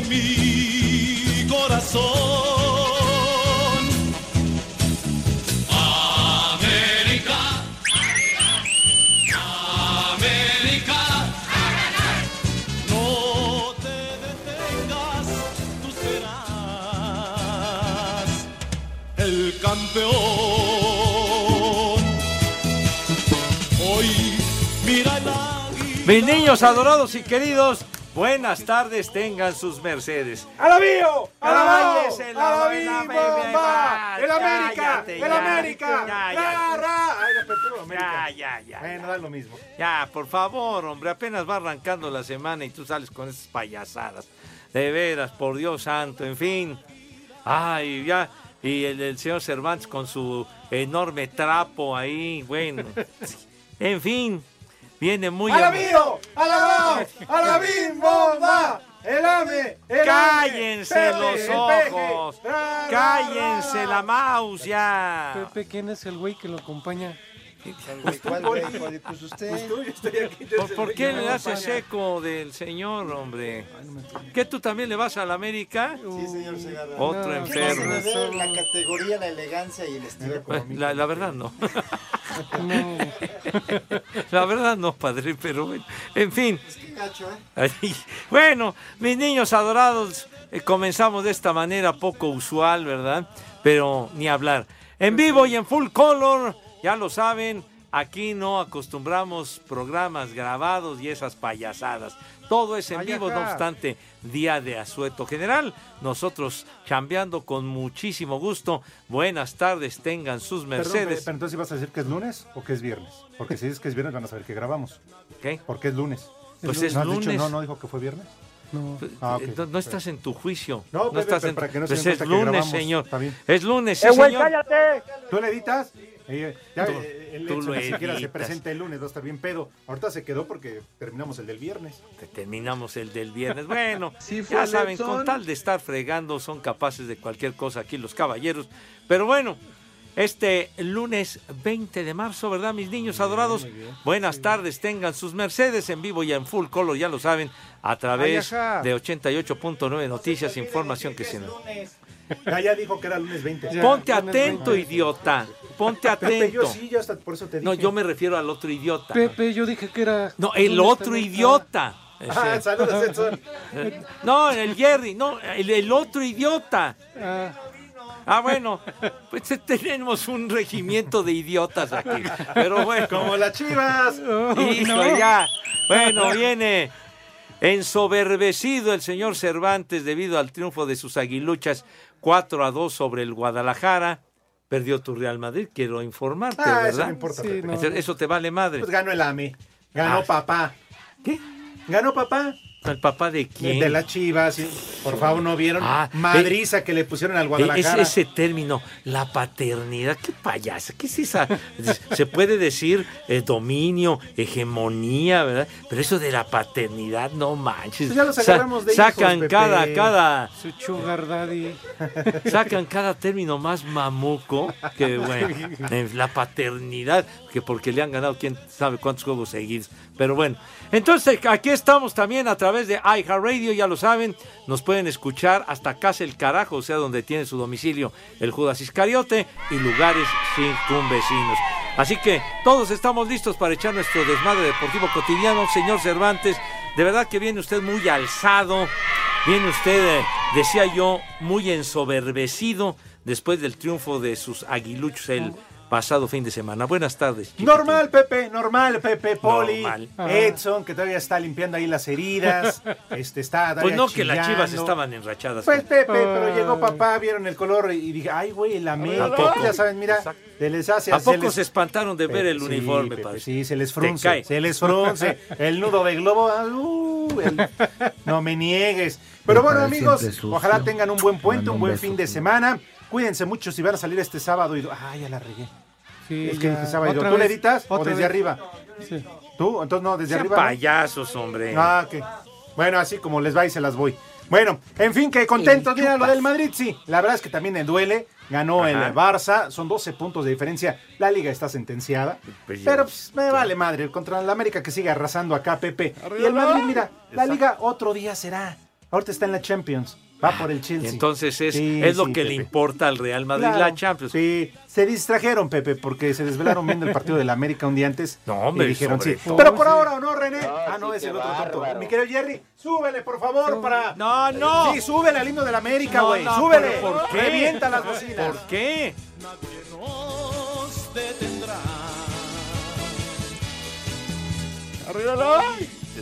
Mi corazón. América. América. No te detengas, tú serás el campeón. Hoy mira. Mis niños adorados y queridos, buenas tardes, tengan sus mercedes. ¡Alabío! ¡Alabao! Cállese la ¡Alabí, buena bomba! ¡El América! ¡El. América! Ya, ya. ¡Ay, la América! Ya, ya, ya. Bueno, da lo mismo. Ya, por favor, hombre, apenas va arrancando la semana y tú sales con esas payasadas. De veras, por Dios santo, en fin. Ay, ya. Y el, el señor Cervantes con su enorme trapo ahí, bueno. En fin, viene muy... ¡Alabío! ¡Alabao! ¡Alabín, bomba! ¡El AME! el AME, Cállense Pepe, los el peje. ojos. Ra, ra, Cállense ra. la mouse ya. Pepe, ¿quién es el güey que lo acompaña? ¿Cuál güey? Pues, pues usted. Pues tú, yo estoy aquí. ¿Por, por qué le haces acompaña. eco del señor, hombre? ¿Qué tú también le vas a la América? Sí, señor Segarra. Otro No, enfermo. La categoría, la elegancia y el estilo. La, la verdad no. No. La verdad no, padre, pero bueno. En fin. Gacho, ¿eh? Bueno, mis niños adorados, eh, comenzamos de esta manera poco usual, ¿verdad? Pero ni hablar. En vivo y en full color, ya lo saben, aquí no acostumbramos programas grabados y esas payasadas. Todo es en Ay, vivo, no obstante, día de asueto general. Nosotros chambeando con muchísimo gusto. Buenas tardes, tengan sus Perdón, Mercedes. pero entonces vas a decir que es lunes o que es viernes. Porque si dices que es viernes van a saber que grabamos. ¿Qué? Porque es lunes. Pues es ¿No dicho- no, no dijo que fue viernes. No. Ah, ok. Eh, no, no estás en tu juicio. No, Pepe, estás pero en para que no se Pues es lunes, grabamos. señor. Es lunes, sí, ¡Eh, güey, señor. cállate! ¿Tú le editas? Eh, ya, Tú- eh, el tú Edson lo ni siquiera se presenta el lunes, va a estar bien pedo. Ahorita se quedó porque terminamos el del viernes. Terminamos el del viernes. Bueno, Sí ya saben, Edson. con tal de estar fregando, son capaces de cualquier cosa aquí los caballeros. Pero bueno, este lunes 20 de marzo, ¿verdad, mis niños adorados? Buenas tardes, tengan sus Mercedes en vivo y en full color, ya lo saben, a través Ay, de 88.9 Noticias, información que se nos... Ya, ya dijo que era lunes 20. Ya. Ponte lunes atento, 20. idiota. Ponte Pepe, yo atento. sí, yo hasta por eso te dije. No, yo me refiero al otro idiota. Pepe, yo dije que era. No, el otro idiota. Ah, Ese- saludos, Edson. No, el Jerry, no, el, el otro idiota. Ah, Ah, bueno, pues tenemos un regimiento de idiotas aquí. Pero bueno, Como las chivas. hijo, ya. Bueno, viene ensoberbecido el señor Cervantes debido al triunfo de sus aguiluchas 4 a 2 sobre el Guadalajara. Perdió tu Real Madrid, quiero informarte, Ah, eso ¿verdad? no importa, Sí, Pepe. no. Eso, eso te vale madre. Pues ganó el AME. Ganó Ah. papá. ¿Qué? Ganó papá. ¿El papá de quién? De las chivas. sí. Por favor, ¿no vieron? Ah, Madriza que le pusieron al Guadalajara. Ese, ese término, la paternidad, qué payasa, qué es esa? Se puede decir eh, dominio, hegemonía, ¿verdad? Pero eso de la paternidad, no manches. Pues ya los Sa- agarramos de sacan hijos, Pepe. cada, cada, su sugar daddy. sacan cada término más mamuco que bueno, eh, la paternidad, que porque le han ganado quién sabe cuántos juegos seguidos. Pero bueno, entonces aquí estamos también a través de iHeartRadio, ya lo saben, nos pueden escuchar hasta casa el carajo, o sea, donde tiene su domicilio el Judas Iscariote y lugares circunvecinos. Así que todos estamos listos para echar nuestro desmadre deportivo cotidiano, señor Cervantes. De verdad que viene usted muy alzado, viene usted, eh, decía yo, muy ensoberbecido después del triunfo de sus aguiluchos el pasado fin de semana. Buenas tardes. chiquitín. Normal, Pepe, normal, Pepe, Poli, Normal. Edson, que todavía está limpiando ahí las heridas, este, está Pues no, que las chivas estaban enrachadas. Pues Pepe, pero llegó papá, vieron el color y dije, ay, güey, el América, ¿A poco? ya saben, mira, se les hace ¿A se poco les- se espantaron de ver el Sí, uniforme, Pepe, padre? Sí, se les frunce, cae. se les frunce, el nudo de globo, ah, uh, el- no me niegues. Pero bueno, amigos, ojalá tengan un buen puente, un buen beso fin de semana. Cuídense mucho si van a salir este sábado y... Ah, ya la regué. Sí, Es que ya. dije sábado. Otra ¿Tú le editas o desde vez. arriba? Sí. ¿Tú? Entonces no, desde Sean arriba. payasos, hombre. Ah. Bueno, así como les va y se las voy. Bueno, en fin, que contentos. Mira lo del Madrid, sí. La verdad es que también me duele. Ganó el Ajá. Barça. Son 12 puntos de diferencia. La liga está sentenciada. Pues ya. Pero pues, me vale madre. Contra el América que sigue arrasando acá, Pepe. Y el Madrid, mira, la liga otro día será. Ahorita está en la Champions. Va por el Chelsea. Entonces es, Sí, es lo sí, que le importa al Real Madrid, Claro, la Champions. Sí, se distrajeron, Pepe, porque se desvelaron viendo el partido del América un día antes. No, hombre, y dijeron sí. todo. Pero por ahora, ¿o no, René? No, ah, no, sí, es el otro tonto. Mi querido Jerry, súbele, por favor, para. No, no. Sí, súbele al himno del América, güey. no, súbele. ¿por qué? Revienta las bocinas. ¿Por qué? nos detendrá.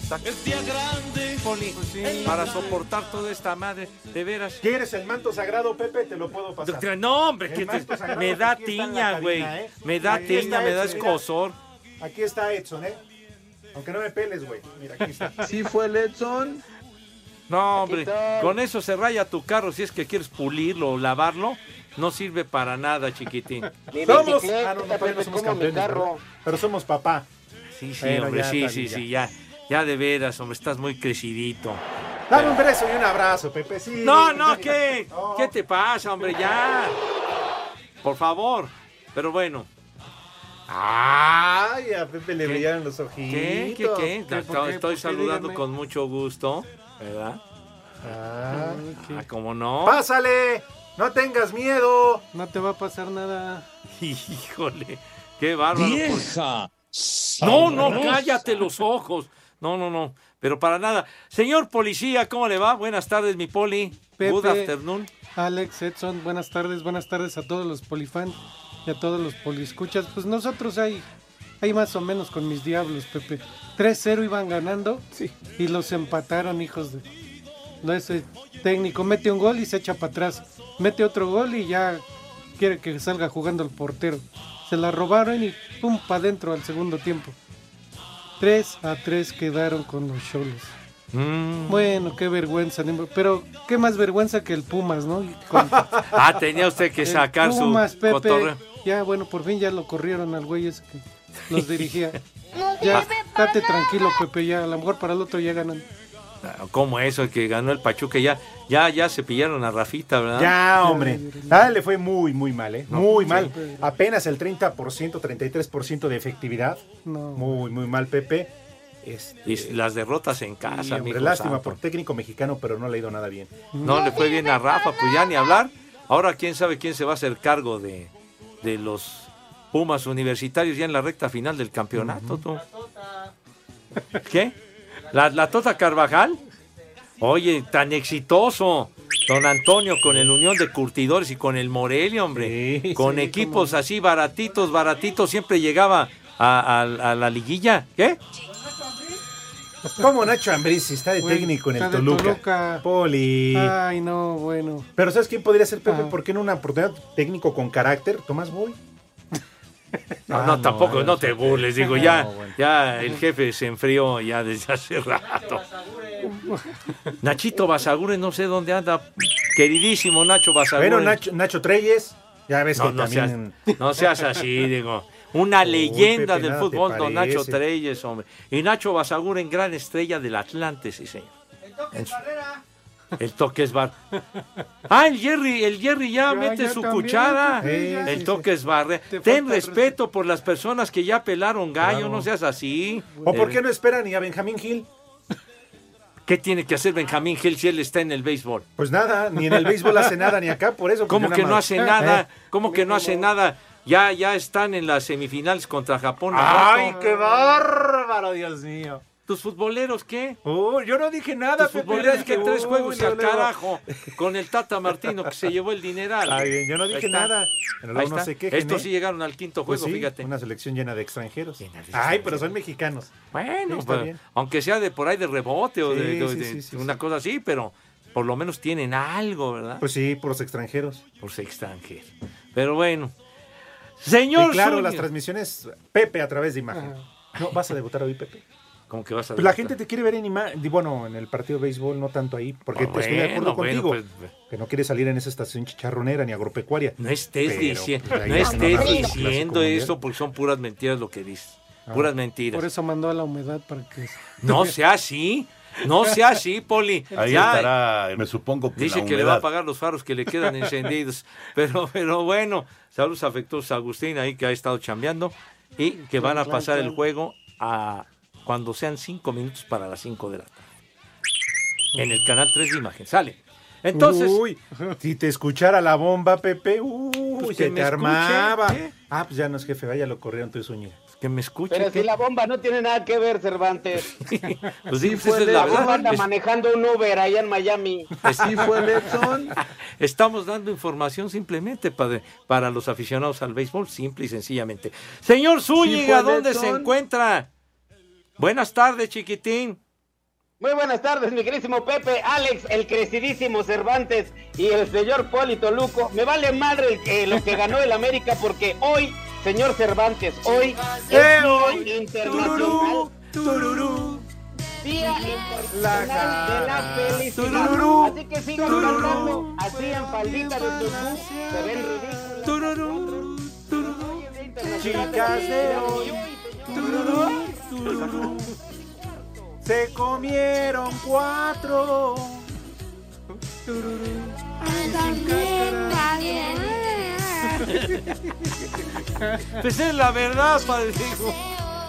Exacto. Es día grande. Poli, para soportar toda esta madre, de veras. ¿Quieres el manto sagrado, Pepe? Te lo puedo pasar. No, hombre, El que te- manto sagrado me da está tiña, cabina, güey. ¿eh? Me da Aquí tiña, está me da mira. escosor. Aquí está Edson, ¿eh? Aunque no me peles, güey. Mira, aquí está. Sí fue el Edson. No, hombre, está. con eso se raya tu carro si es que quieres pulirlo o lavarlo. No sirve para nada, chiquitín. Somos. Ah, no, no, no. Pero somos papá. Sí, sí, Bueno, hombre, ya sí, está sí, sí, ya. Ya de veras, hombre, estás muy crecidito. Dame un beso y un abrazo, Pepe. Sí. No, no, ¿qué? No. ¿Qué te pasa, hombre? Ya. Por favor. Pero bueno, Ay, a Pepe le ¿Qué? brillaron los ojitos. ¿qué? ¿Qué? ¿Qué? ¿Qué? ¿Por Estoy qué? ¿Por qué? saludando Dígame. con mucho gusto, ¿verdad? Ah. Ah, ¿cómo no? Pásale, no tengas miedo. No te va a pasar nada. Híjole, qué bárbaro. pues. Vieja. No, no, cállate los ojos. No, no, no. Pero para nada. Señor policía, ¿cómo le va? Buenas tardes, mi poli. Pepe. Good afternoon. Alex, Edson, buenas tardes, buenas tardes a todos los polifans y a todos los poliscuchas. Pues nosotros hay, hay más o menos con mis diablos, Pepe. 3-0 iban ganando y los empataron, hijos de... No, ese técnico mete un gol y se echa para atrás. Mete otro gol y ya quiere que salga jugando el portero. Se la robaron y pum, para adentro al segundo tiempo. 3 a 3 quedaron con los cholos. Mm. Bueno, qué vergüenza. Pero qué más vergüenza que el Pumas, ¿no? Con- Ah, tenía usted que el sacar Pumas, su Pepe. cotorreo. Ya, bueno, por fin ya lo corrieron al güey ese que los dirigía. Ya, date tranquilo, Pepe, ya, a lo mejor para el otro ya ganan. Ah, ¿Cómo eso? El que ganó el Pachuca ya, ya, ya se pillaron a Rafita, ¿verdad? Ya, hombre. Nada, le fue muy, muy mal, ¿eh? Muy mal. Apenas el 30%, 33% de efectividad. No. Muy, muy mal, Pepe. Este, Y las derrotas en casa, sí, hombre, lástima santo. por técnico mexicano, pero no le ha ido nada bien. No le fue bien a Rafa, pues ya ni hablar. Ahora quién sabe quién se va a hacer cargo de, de los Pumas universitarios ya en la recta final del campeonato. tú. ¿Qué? ¿La, ¿La Tota Carvajal? Oye, tan exitoso. Don Antonio con el Unión de Curtidores y con el Morelia, hombre. Sí, con sí, equipos así baratitos, baratitos, siempre llegaba a, a- a la liguilla. ¿Qué? ¿Cómo Nacho Ambriz si está de técnico en el Toluca? Toluca. Poli. Ay, no, bueno. Pero ¿sabes quién podría ser Pepe? Ah. ¿Por qué no una oportunidad técnico con carácter? Tomás Boy. No, Ah, no, no, tampoco, no, te burles, digo, ya, ya el jefe se enfrió ya desde hace rato. Nachito Basagure, no sé dónde anda, queridísimo Nacho Basagure. Bueno, Nacho, Nacho Treyes. Ya ves no, que no también... seas, no seas así, digo. Una leyenda Pepe, del fútbol, don Nacho. Treyes, hombre. Y Nacho Basagure, en gran estrella del Atlante, sí, señor. El toque es bar. Ah, el Jerry, el Jerry ya, Ya, mete ya su también, cuchara. sí, el toque es barre. Te Ten respeto por las personas que ya pelaron gallo, Claro. no seas así. ¿O por Eh, qué no esperan ni a Benjamín Gil? ¿Qué tiene que hacer Benjamín Gil si él está en el béisbol? Pues nada, ni en el béisbol hace nada, ni acá, por eso. pues ¿Cómo yo que no hace nada? ¿Eh? ¿Cómo que no hace nada? Ya, ya están en las semifinales contra Japón. ¡Ay, qué bárbaro, Dios mío! ¿Tus futboleros qué? Oh, yo no dije nada, Tus futboleros que tres Uy, juegos y al carajo con el Tata Martino que se llevó el dineral. Ay, bien, yo no Ahí dije está. nada. Pero Ahí está. se quejen, Estos ¿eh? sí llegaron al quinto Pues juego, sí, fíjate. Una selección llena de extranjeros. de Ay, extranjeros. pero son mexicanos. Bueno, Sí, está pues, bien. aunque sea de por ahí de rebote o de, Sí, de- sí, de- sí, sí, una sí. cosa así, pero por lo menos tienen algo, ¿verdad? Pues sí, por los extranjeros. por ser extranjeros. Pero bueno. Señor y claro, Zúñiga. las transmisiones Pepe a través de imagen. No, vas a debutar hoy, Pepe. ¿Cómo que vas a Pues la gente te quiere ver en imagen, bueno, en el partido de béisbol, no tanto ahí, porque Ah, te estoy de acuerdo bueno, contigo. bueno, que no quieres salir en esa estación chicharronera ni agropecuaria. No estés, Pero, dici- pues, no estés diciendo eso porque son puras mentiras lo que dices. Puras mentiras. Por eso mandó a la humedad para que... No sea así. No sea así, Poli. Ahí Ya estará, me supongo que Dice la que le va a pagar los faros que le quedan encendidos. Pero, pero bueno, saludos afectuosos a Agustín ahí que ha estado chambeando y que van a pasar el juego a cuando sean cinco minutos para las cinco de la tarde. En el canal 3 de imagen. Sale. Entonces, Uy, si te escuchara la bomba, Pepe, uy, Pues que se te armaba. ¿eh? Ah, pues ya no es jefe, vaya, lo corrieron tu sueño. que me escuche. Pero si la bomba no tiene nada que ver, Cervantes. Pues sí, pues fue esa es el- la la bomba anda Es- manejando un Uber allá en Miami. Sí fue el Edson. Estamos dando información simplemente para, para los aficionados al béisbol, simple y sencillamente. Señor Zúñiga, fue ¿dónde se encuentra? Buenas tardes, chiquitín. Muy buenas tardes, mi querísimo Pepe, Alex, el crecidísimo Cervantes y el señor Polito Luco. Me vale madre el que- lo que ganó el América porque hoy, señor Cervantes, hoy es ¡Eh, Día hoy! Internacional. Tururú. Día Internacional de la Felicidad. Tururú. Así que sigan cantando así en faldita de tutú. Se ven ridículos. Tururú, tururú. Hoy es Día Internacional Chicas de hoy. Se comieron cuatro. Tururú. Pues es la verdad, padre.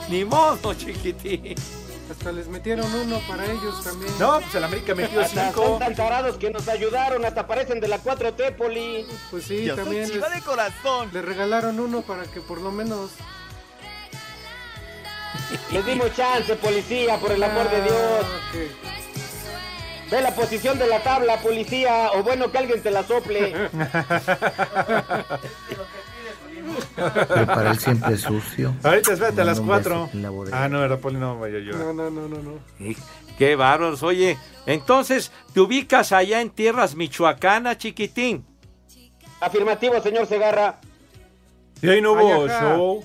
Ni modo, chiquitín. Hasta les metieron uno para ellos también. No, pues el América metió Hasta cinco. son tan tarados que nos ayudaron, hasta parecen de la 4T, Poli. Pues sí, Yo soy también chiva les, de corazón. les regalaron uno para que por lo menos... Les dimos chance, policía, por el amor de Dios. Ah, ok. Ve la posición de la tabla, policía, o bueno, que alguien te la sople. Pero para él siempre es sucio. Ahorita espérate a las Manda un cuatro. beso en la bodega. Ah, no, verdad, Poli, no vaya yo. No, no, no, no, no. Qué bárbaros. Oye, entonces, ¿te ubicas allá en tierras michoacanas, chiquitín? Afirmativo, señor Segarra. Y ahí no hubo show.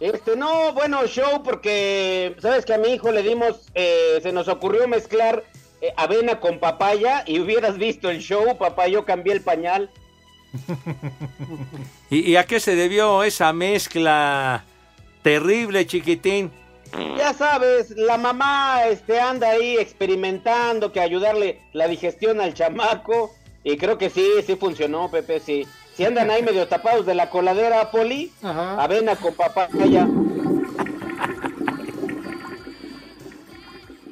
Este, no, bueno, show, porque, ¿sabes que a mi hijo le dimos, eh, se nos ocurrió mezclar eh, avena con papaya y hubieras visto el show, papá, yo cambié el pañal. ¿Y, y a qué se debió esa mezcla terrible, chiquitín? Ya sabes, la mamá este, anda ahí experimentando que ayudarle la digestión al chamaco. Y creo que sí, sí funcionó, Pepe, sí. Si andan ahí medio tapados de la coladera, Poli, Ajá. avena con papaya.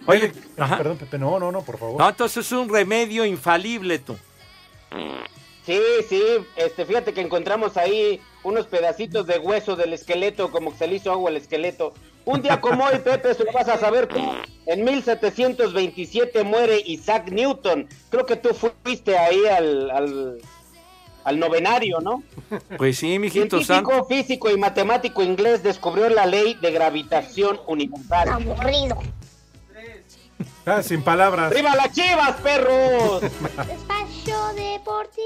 Oye, ajá. Perdón, Pepe, no, no, no, por favor. No, entonces es un remedio infalible, tú. Sí, sí, este, fíjate que encontramos ahí unos pedacitos de hueso del esqueleto, como que se le hizo agua al esqueleto. Un día como hoy, Pepe, eso lo vas a saber tú. En 1727 muere Isaac Newton. Creo que tú fuiste ahí al, al, al novenario, ¿no? Pues sí, mijito santo. Científico, físico y matemático inglés descubrió la ley de gravitación universal. Aburrido. Ah, sin palabras. ¡Arriba las chivas, perros! Espacio Deportivo.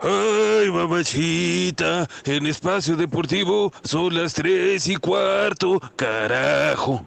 Ay, mamachita, en espacio deportivo son las tres y cuarto, carajo.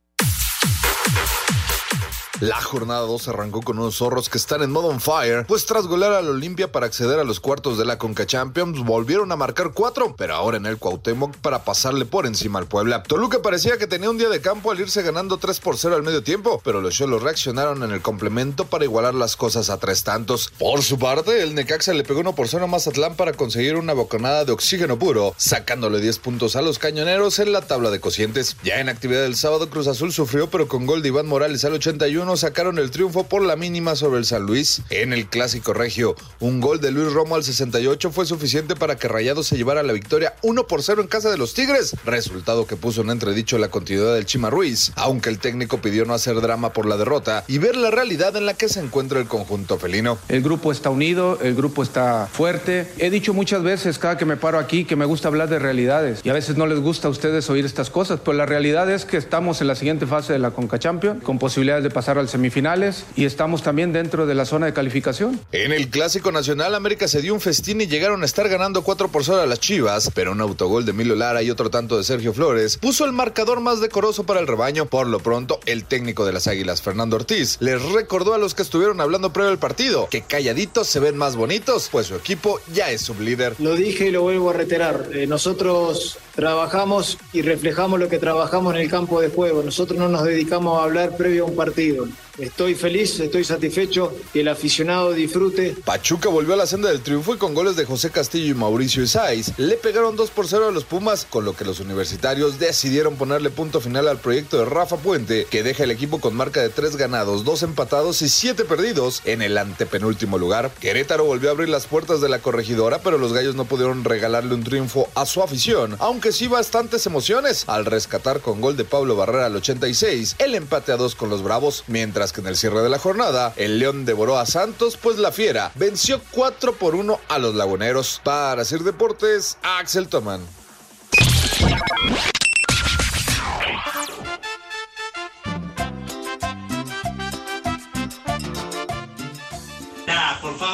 La jornada 2 arrancó con unos zorros que están en modo on fire, pues tras golear al Olimpia para acceder a los cuartos de la Conca Champions, volvieron a marcar cuatro, pero ahora en el Cuauhtémoc para pasarle por encima al Puebla. Toluca parecía que tenía un día de campo al irse ganando 3 por 0 al medio tiempo, pero los Cholos reaccionaron en el complemento para igualar las cosas a tres tantos. Por su parte, el Necaxa le pegó 1 por 0 a Mazatlán para conseguir una bocanada de oxígeno puro, sacándole 10 puntos a los cañoneros en la tabla de cocientes. Ya en actividad del sábado, Cruz Azul sufrió, pero con gol de Iván Morales al 81 mexicanos sacaron el triunfo por la mínima sobre el San Luis. En el clásico regio, un gol de Luis Romo al 68 fue suficiente para que Rayados se llevara la victoria 1 por 0 en casa de los Tigres, resultado que puso en entredicho la continuidad del Chima Ruiz, aunque el técnico pidió no hacer drama por la derrota y ver la realidad en la que se encuentra el conjunto felino. El grupo está unido, el grupo está fuerte. He dicho muchas veces cada que me paro aquí que me gusta hablar de realidades y a veces no les gusta a ustedes oír estas cosas, pero la realidad es que estamos en la siguiente fase de la Conca Champions con posibilidades de pasar al semifinales y estamos también dentro de la zona de calificación. En el clásico nacional, América se dio un festín y llegaron a estar ganando 4 por 0 a las Chivas, pero un autogol de Milo Lara y otro tanto de Sergio Flores puso el marcador más decoroso para el rebaño. Por lo pronto, el técnico de las Águilas, Fernando Ortiz, les recordó a los que estuvieron hablando previo al partido que calladitos se ven más bonitos, pues su equipo ya es sublíder. Lo dije y lo vuelvo a reiterar. Eh, nosotros trabajamos y reflejamos lo que trabajamos en el campo de juego. Nosotros no nos dedicamos a hablar previo a un partido. episodio Estoy feliz, estoy satisfecho que el aficionado disfrute. Pachuca volvió a la senda del triunfo y con goles de José Castillo y Mauricio Isais le pegaron 2 por 0 a los Pumas, con lo que los universitarios decidieron ponerle punto final al proyecto de Rafa Puente, que deja el equipo con marca de 3 ganados, 2 empatados y 7 perdidos en el antepenúltimo lugar. Querétaro volvió a abrir las puertas de la corregidora, pero los gallos no pudieron regalarle un triunfo a su afición, aunque sí bastantes emociones al rescatar con gol de Pablo Barrera al 86 el empate a 2 con los Bravos, mientras que en el cierre de la jornada el León devoró a Santos, pues la Fiera venció 4 por 1 a los Laguneros. Para Sir Deportes, Axel Toman.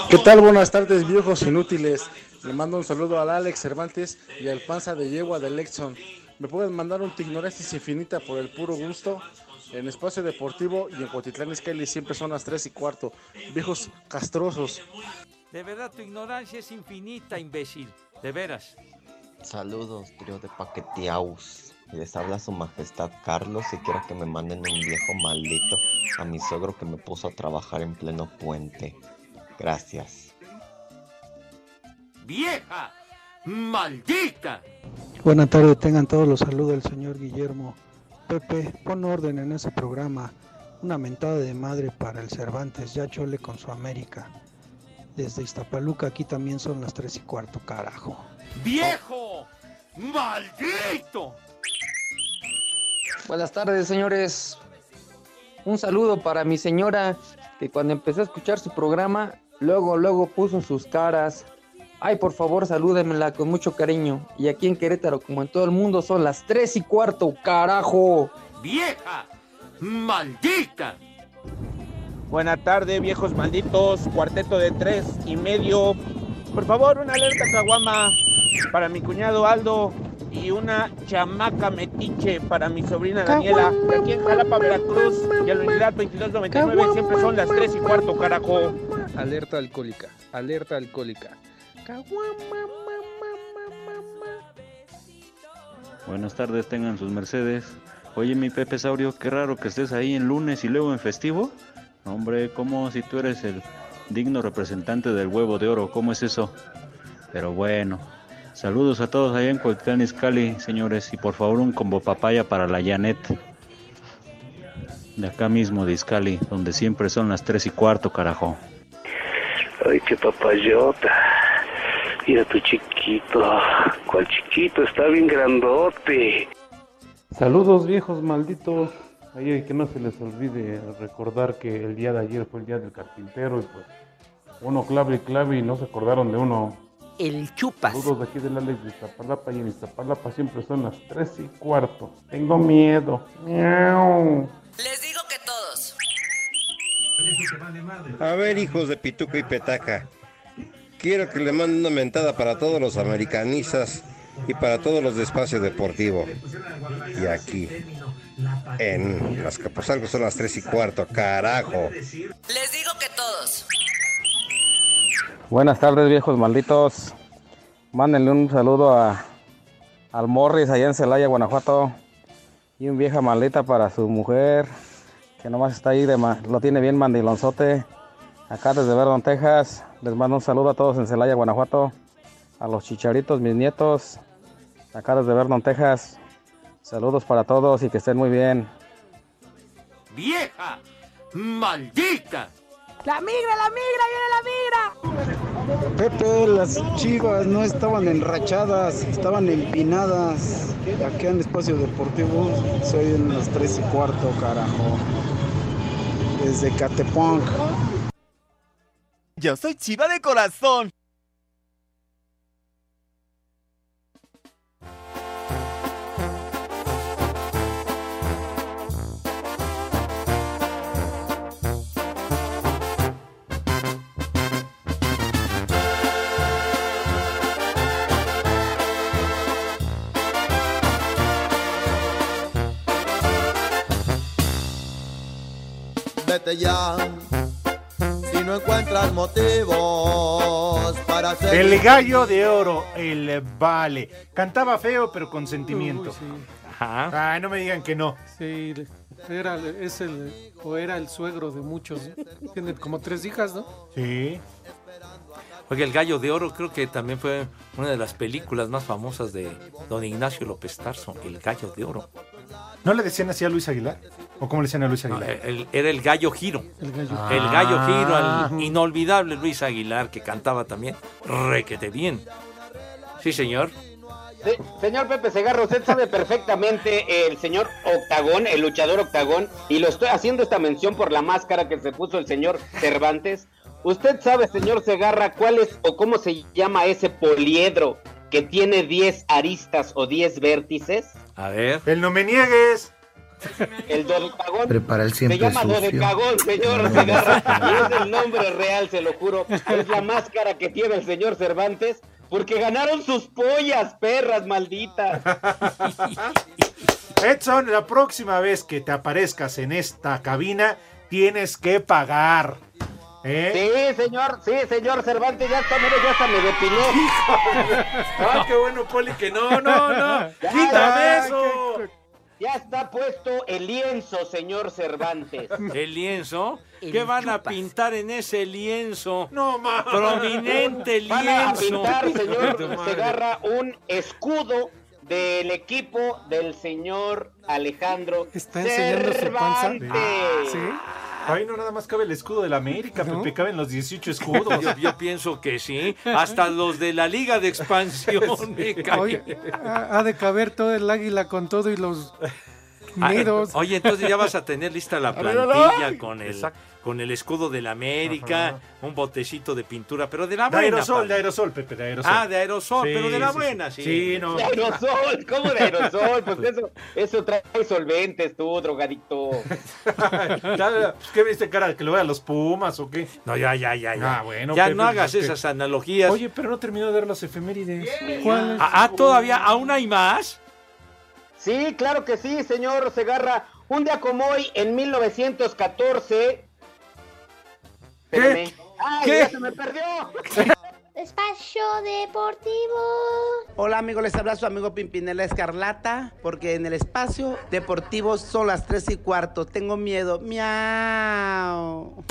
¿Qué tal? Buenas tardes, viejos inútiles. Le mando un saludo al Alex Cervantes y al panza de yegua de Lexon. ¿Me pueden mandar un ignorancia infinita por el puro gusto? En Espacio Deportivo y en Cotitlán Izcalli siempre son las 3 y cuarto. Viejos castrosos. De verdad, tu ignorancia es infinita, imbécil. De veras. Saludos, trío de paqueteaus. Les habla su majestad Carlos y quiero que me manden un viejo maldito a mi suegro que me puso a trabajar en pleno puente. Gracias. ¡Vieja! ¡Maldita! Buenas tardes, tengan todos los saludos del señor Guillermo. Pepe, pon orden en ese programa. Una mentada de madre para el Cervantes, ya chole con su América. Desde Iztapaluca aquí también son las 3 y cuarto, carajo. ¡Viejo! ¡Maldito! Buenas tardes, señores. Un saludo para mi señora, que cuando empecé a escuchar su programa, luego, luego puso sus caras. Ay, por favor, salúdenmela con mucho cariño. Y aquí en Querétaro, como en todo el mundo, son las 3 y cuarto, carajo. ¡Vieja! ¡Maldita! Buenas tardes, viejos malditos. Cuarteto de tres y medio. Por favor, una alerta caguama para mi cuñado Aldo y una chamaca metiche para mi sobrina Daniela. De aquí en Jalapa, Veracruz. Y al unidad 2299 siempre son las 3 y cuarto, carajo. Alerta alcohólica, alerta alcohólica. Buenas tardes, tengan sus mercedes. Oye, mi Pepe Saurio, qué raro que estés ahí en lunes y luego en festivo. Hombre, como si tú eres el digno representante del huevo de oro, ¿cómo es eso? Pero bueno, saludos a todos allá en Coitlán Izcalli, señores, y por favor un combo papaya para la Janet. De acá mismo de Izcalli, donde siempre son las tres y cuarto, carajo. Ay, qué papayota. Mira tu chiquito. ¿Cuál chiquito? Está bien grandote. Saludos viejos malditos. Ahí que no se les olvide recordar que el día de ayer fue el día del carpintero y pues uno clave y clave y no se acordaron de uno. El chupas. Saludos de aquí del Alex de Iztapalapa y en Iztapalapa siempre son las 3 y cuarto. Tengo miedo. Miau. Les digo que todos. A ver, hijos de Pituco y Petaca. Quiero que le manden una mentada para todos los americanistas y para todos los de espacio deportivo. Y aquí, en las Capozalco son las 3 y cuarto, carajo. Les digo que todos. Buenas tardes, viejos malditos. Mándenle un saludo a, al Morris allá en Celaya, Guanajuato. Y un vieja maldita para su mujer, que nomás está ahí, de lo tiene bien mandilonzote. Acá desde Verdon, Texas. Les mando un saludo a todos en Celaya, Guanajuato. A los chicharitos, mis nietos. Acá desde Verdon, Texas. Saludos para todos y que estén muy bien. ¡Vieja! ¡Maldita! ¡La migra, la migra, viene la migra! Pepe, las chivas no estaban enrachadas, estaban empinadas. Aquí en Espacio Deportivo soy en las 3 y cuarto, carajo. Desde Catepunk. Yo soy chiva de corazón. Vete ya. Si no encuentras motivos para hacer. El gallo de oro, el vale. Cantaba feo, pero con sentimiento. Uy, sí. Ay, no me digan que no. Sí, era, es el, o era el suegro de muchos. Tiene como tres hijas, ¿no? Sí. Oye, El Gallo de Oro creo que también fue una de las películas más famosas de don Ignacio López Tarso, El Gallo de Oro. ¿No le decían así a Luis Aguilar? ¿O cómo le decían a Luis Aguilar? El- era el Gallo Giro. El Gallo, El Gallo Giro, Ah. al inolvidable Luis Aguilar, que cantaba también requete bien. Sí, señor. Sí, señor Pepe Segarra, usted sabe perfectamente el señor Octagón, el luchador Octagón, y lo estoy haciendo esta mención por la máscara que se puso el señor Cervantes. ¿Usted sabe, señor Segarra, cuál es o cómo se llama ese poliedro que tiene 10 aristas o 10 vértices? A ver. El no me niegues. El dodecagón. Prepara el Se siempre llama sucio. dodecagón, señor Segarra. Y es el nombre real, se lo juro. Es la máscara que tiene el señor Cervantes. Porque ganaron sus pollas, perras malditas. Edson, la próxima vez que te aparezcas en esta cabina, tienes que pagar. ¿Eh? Sí, señor, sí, señor Cervantes, ya está, mire, ya hasta me depilé. Ah, qué bueno, Poli, que no, no, no. Ya, Quítame ya, eso. Ya está puesto el lienzo, señor Cervantes. ¿El lienzo? ¿Qué van a pintar en ese lienzo? No, ma. Prominente Van a lienzo. pintar, señor madre. Segarra, un escudo del equipo del señor Alejandro Está enseñando su panza. Cervantes. Sí. Ahí no nada más cabe el escudo de la América, Pepe, caben los 18 escudos. Yo, yo pienso que sí. Hasta los de la Liga de Expansión. Oye, ha ha de caber todo el águila con todo y los Ah, nidos. Oye, entonces ya vas a tener lista la plantilla con el, Exacto. Con el escudo de la América, un botecito de pintura, pero de la De buena. aerosol, padre. de aerosol, Pepe, de aerosol. Ah, de aerosol, Sí, pero de la sí, buena, sí. Sí, no. De aerosol, ¿cómo de aerosol? Pues eso, eso trae solventes tú, drogadicto. Pues, ¿Qué viste, cara? ¿Que lo vean los Pumas o qué? No, ya, ya, ya. Ya, Ah, bueno, ya Pepe, no hagas pues, es que- esas analogías. Oye, pero no terminó de ver los efemérides. ¿Cuáles? ah, ah, todavía, aún hay más. Sí, claro que sí, señor Segarra. Un día como hoy, en 1914. Espérame. ¡Ay, ¿Qué? ya se me perdió! Espacio Deportivo. Hola amigos, les habla su amigo Pimpinela Escarlata, porque en el espacio deportivo son las 3 y cuarto. Tengo miedo. Miau.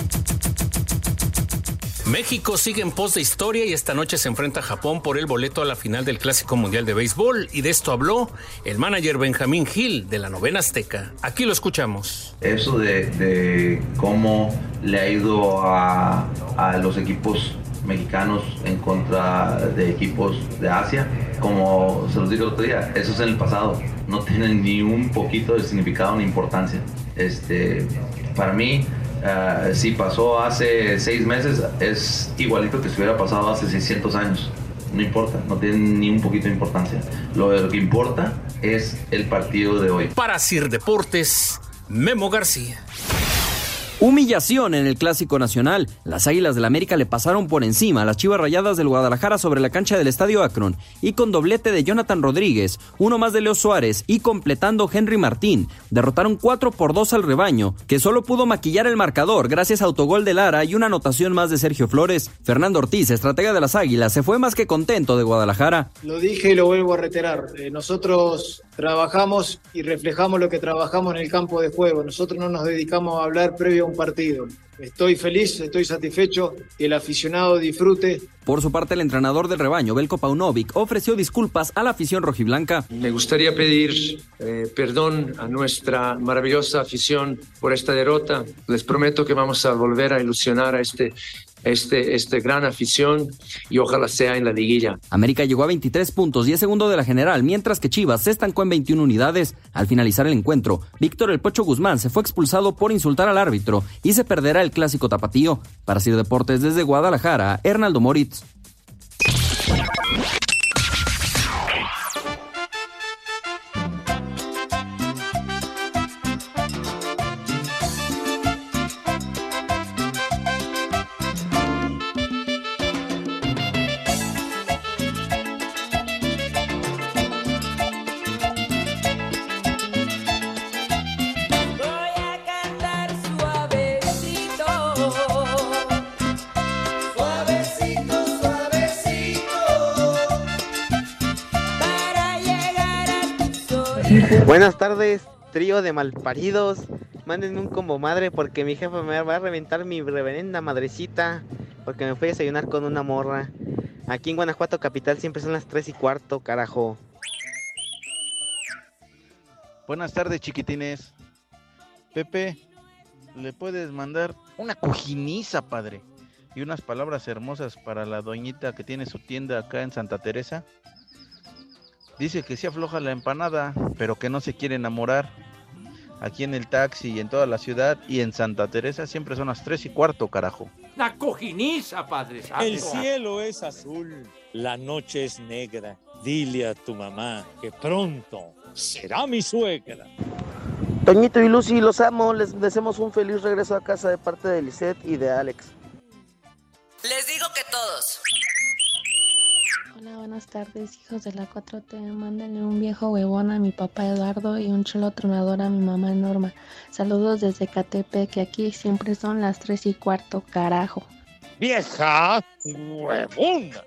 México sigue en pos de historia y esta noche se enfrenta a Japón por el boleto a la final del Clásico Mundial de Béisbol y de esto habló el manager Benjamín Gil de la novena Azteca. Aquí lo escuchamos. Eso de, de cómo le ha ido a, a los equipos mexicanos en contra de equipos de Asia, como se los dije el otro día, eso es en el pasado, no tiene ni un poquito de significado ni importancia. Este, para mí, ah, si pasó hace seis meses, es igualito que si hubiera pasado hace 600 años. No importa, no tiene ni un poquito de importancia. Lo, lo que importa es el partido de hoy. Para Sir Deportes, Memo García. Humillación en el Clásico Nacional. Las Águilas del América le pasaron por encima a las Chivas Rayadas del Guadalajara sobre la cancha del Estadio Akron y con doblete de Jonathan Rodríguez, uno más de Leo Suárez y completando Henry Martín, derrotaron 4 por 2 al rebaño, que solo pudo maquillar el marcador gracias a autogol de Lara y una anotación más de Sergio Flores. Fernando Ortiz, estratega de las Águilas, se fue más que contento de Guadalajara. Lo dije y lo vuelvo a reiterar. Eh, nosotros trabajamos y reflejamos lo que trabajamos en el campo de juego. Nosotros no nos dedicamos a hablar previo un partido. Estoy feliz, estoy satisfecho, que el aficionado disfrute. Por su parte, el entrenador del rebaño, Belko Paunovic, ofreció disculpas a la afición rojiblanca. Me gustaría pedir eh, perdón a nuestra maravillosa afición por esta derrota. Les prometo que vamos a volver a ilusionar a este, este, este gran afición y ojalá sea en la liguilla. América llegó a 23 puntos y es segundo de la general, mientras que Chivas se estancó en 21 unidades. Al finalizar el encuentro, Víctor El Pocho Guzmán se fue expulsado por insultar al árbitro y se perderá el clásico tapatío. Para Sir Deportes desde Guadalajara, Hernaldo Moritz. Buenas tardes, trío de malparidos. Mándenme un combo madre porque mi jefa me va a reventar mi reverenda madrecita porque me fui a desayunar con una morra. Aquí en Guanajuato capital siempre son las 3 y cuarto, carajo. Buenas tardes, chiquitines. Pepe, ¿le puedes mandar una cojiniza, padre? Y unas palabras hermosas para la doñita que tiene su tienda acá en Santa Teresa. Dice que se afloja la empanada, pero que no se quiere enamorar. Aquí en el taxi y en toda la ciudad y en Santa Teresa siempre son las 3 y cuarto, carajo. La cojiniza, padre. santo. El cielo es azul, la noche es negra. Dile a tu mamá que pronto será mi suegra. Toñito y Lucy, los amo. Les deseamos un feliz regreso a casa de parte de Lisette y de Alex. Les digo que todos. Buenas tardes, hijos de la 4T. Mándenle un viejo huevón a mi papá Eduardo y un chulo tronador a mi mamá Norma. Saludos desde KTP, que aquí siempre son las 3 y cuarto, carajo. Vieja huevona.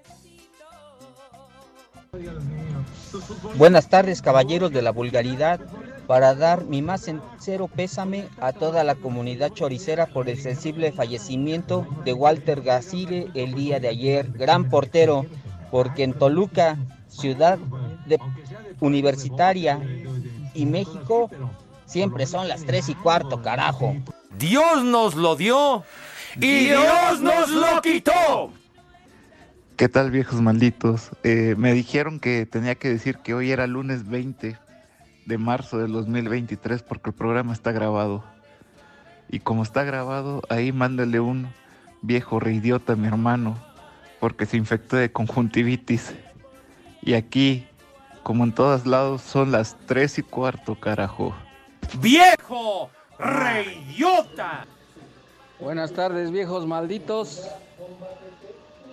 Buenas tardes, caballeros de la vulgaridad. Para dar mi más sincero pésame a toda la comunidad choricera por el sensible fallecimiento de Walter Gacire el día de ayer, gran portero, porque en Toluca, ciudad de- universitaria y México, siempre son las tres y cuarto, carajo. Dios nos lo dio y Dios nos lo quitó. ¿Qué tal viejos malditos? Eh, me dijeron que tenía que decir que hoy era lunes 20 de marzo del 2023 porque el programa está grabado. Y como está grabado, ahí mándale un viejo reidiota a mi hermano porque se infectó de conjuntivitis. Y aquí, como en todos lados, son las 3 y cuarto, carajo. ¡Viejo! ¡Reyota! Buenas tardes, viejos malditos.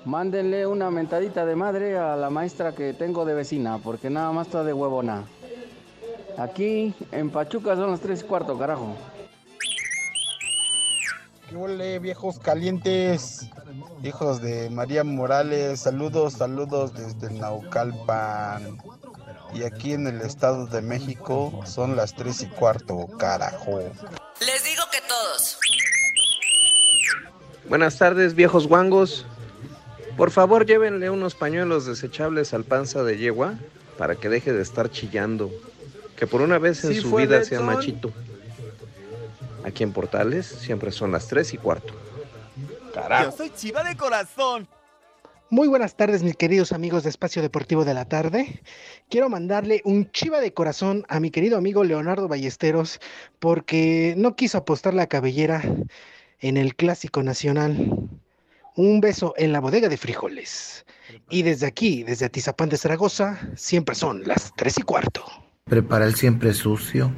Mándenle una mentadita de madre a la maestra que tengo de vecina, porque nada más está de huevona. Aquí en Pachuca son las 3 y cuarto, carajo. ¿Qué huele, viejos calientes? Hijos de María Morales, saludos, saludos desde Naucalpan. Y aquí en el Estado de México son las 3 y cuarto, carajo. Les digo que todos. Buenas tardes, viejos guangos. Por favor, llévenle unos pañuelos desechables al panza de yegua para que deje de estar chillando. Que por una vez en Sí su vida sea machito. Aquí en Portales siempre son las 3 y cuarto. Yo soy chiva de corazón. Muy buenas tardes, mis queridos amigos de Espacio Deportivo de la Tarde. Quiero mandarle un chiva de corazón a mi querido amigo Leonardo Ballesteros porque no quiso apostar la cabellera en el Clásico Nacional. Un beso en la bodega de frijoles. Y desde aquí, desde Atizapán de Zaragoza, siempre son las tres y cuarto. Prepara el siempre sucio.